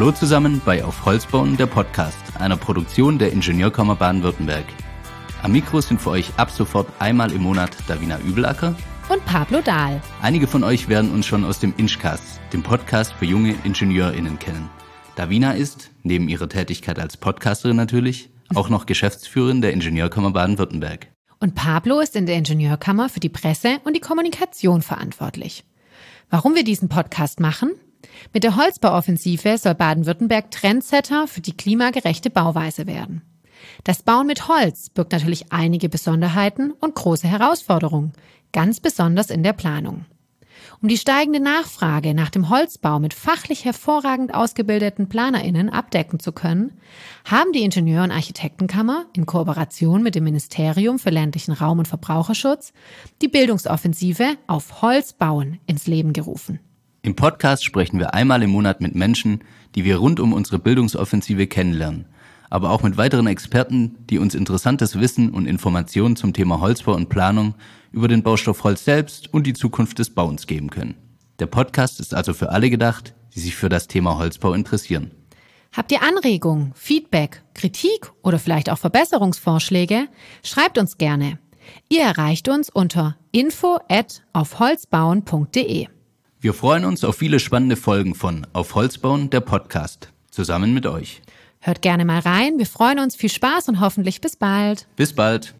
Hallo zusammen bei Auf Holz bauen, der Podcast, einer Produktion der Ingenieurkammer Baden-Württemberg. Am Mikro sind für euch ab sofort einmal im Monat Davina Übelacker und Pablo Dahl. Einige von euch werden uns schon aus dem Inchcast, dem Podcast für junge IngenieurInnen kennen. Davina ist, neben ihrer Tätigkeit als Podcasterin natürlich, auch noch Geschäftsführerin der Ingenieurkammer Baden-Württemberg. Und Pablo ist in der Ingenieurkammer für die Presse und die Kommunikation verantwortlich. Warum wir diesen Podcast machen? Mit der Holzbauoffensive soll Baden-Württemberg Trendsetter für die klimagerechte Bauweise werden. Das Bauen mit Holz birgt natürlich einige Besonderheiten und große Herausforderungen, ganz besonders in der Planung. Um die steigende Nachfrage nach dem Holzbau mit fachlich hervorragend ausgebildeten Planerinnen abdecken zu können, haben die Ingenieur- und Architektenkammer in Kooperation mit dem Ministerium für ländlichen Raum und Verbraucherschutz die Bildungsoffensive auf Holz bauen ins Leben gerufen. Im Podcast sprechen wir einmal im Monat mit Menschen, die wir rund um unsere Bildungsoffensive kennenlernen, aber auch mit weiteren Experten, die uns interessantes Wissen und Informationen zum Thema Holzbau und Planung über den Baustoff Holz selbst und die Zukunft des Bauens geben können. Der Podcast ist also für alle gedacht, die sich für das Thema Holzbau interessieren. Habt ihr Anregungen, Feedback, Kritik oder vielleicht auch Verbesserungsvorschläge? Schreibt uns gerne. Ihr erreicht uns unter info at aufholzbauen.de. Wir freuen uns auf viele spannende Folgen von Auf Holz bauen, der Podcast, zusammen mit euch. Hört gerne mal rein. Wir freuen uns. Viel Spaß und hoffentlich bis bald. Bis bald.